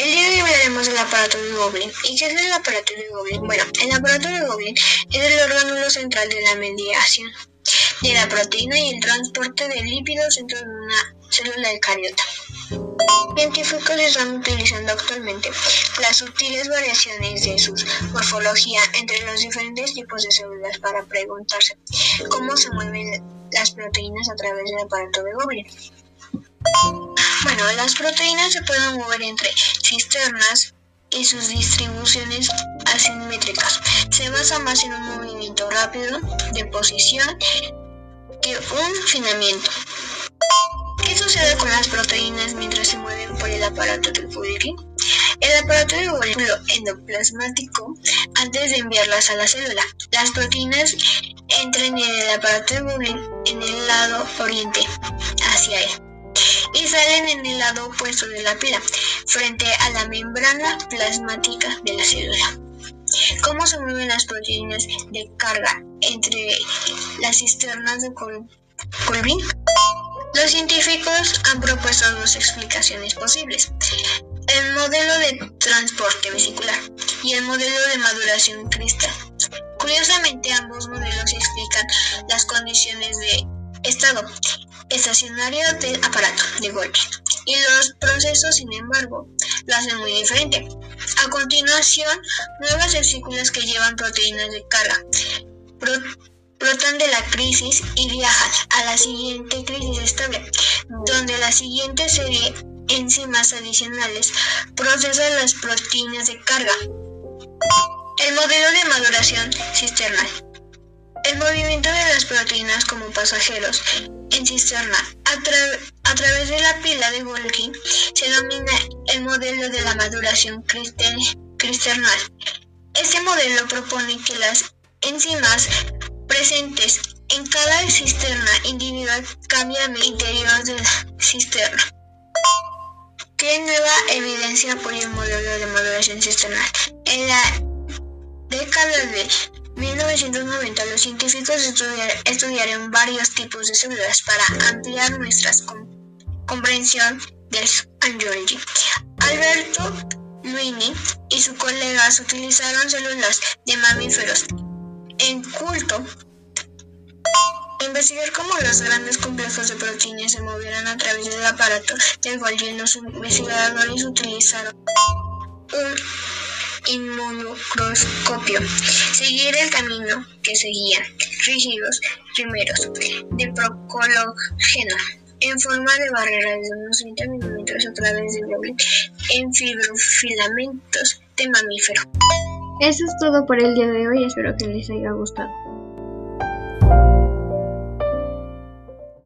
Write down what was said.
el día de hoy hablaremos del aparato de Goblin. ¿Y qué es el aparato de Goblin? Bueno, el aparato de Goblin es el órgano central de la mediación de la proteína y el transporte de lípidos dentro de una célula eucariota. Científicos están utilizando actualmente las sutiles variaciones de su morfología entre los diferentes tipos de células para preguntarse cómo se mueven las proteínas a través del aparato de Goblin. Bueno, las proteínas se pueden mover entre cisternas y sus distribuciones asimétricas. Se basa más en un movimiento rápido de posición que un finamiento. ¿Qué sucede con las proteínas mientras se mueven por el aparato del Golgi? El aparato de Golgi endoplasmático antes de enviarlas a la célula. Las proteínas entran en el aparato de Golgi en el lado oriente hacia él y salen en el lado opuesto de la pila, frente a la membrana plasmática de la célula. ¿Cómo se mueven las proteínas de carga entre las cisternas de Colvin? Los científicos han propuesto dos explicaciones posibles. El modelo de transporte vesicular y el modelo de maduración cristal. Curiosamente, ambos modelos explican las condiciones de estado estacionario del aparato de Golgi y los procesos, sin embargo, lo hacen muy diferente. A continuación, nuevas vesículas que llevan proteínas de carga brotan de la crisis y viajan a la siguiente crisis estable, donde la siguiente serie enzimas adicionales procesan las proteínas de carga. El modelo de maduración cisternal. El movimiento de las proteínas como pasajeros en cisterna a, través de la pila de Golgi se denomina el modelo de la maduración cisternal. Este modelo propone que las enzimas presentes en cada cisterna individual cambian el interior de la cisterna. ¿Qué nueva evidencia apoya el modelo de maduración cisternal? En la década de 1990 los científicos estudiaron varios tipos de células para ampliar nuestra comprensión del angiology. Alberto Luini y sus colegas utilizaron células de mamíferos en culto investigar cómo los grandes complejos de proteínas se movieron a través del aparato del cual los investigadores utilizaron un inmunocroscopio, seguir el camino que seguían rígidos primeros de procológeno en forma de barrera de unos 30 milímetros a través de doble en fibrofilamentos de mamífero. Eso es todo por el día de hoy, espero que les haya gustado.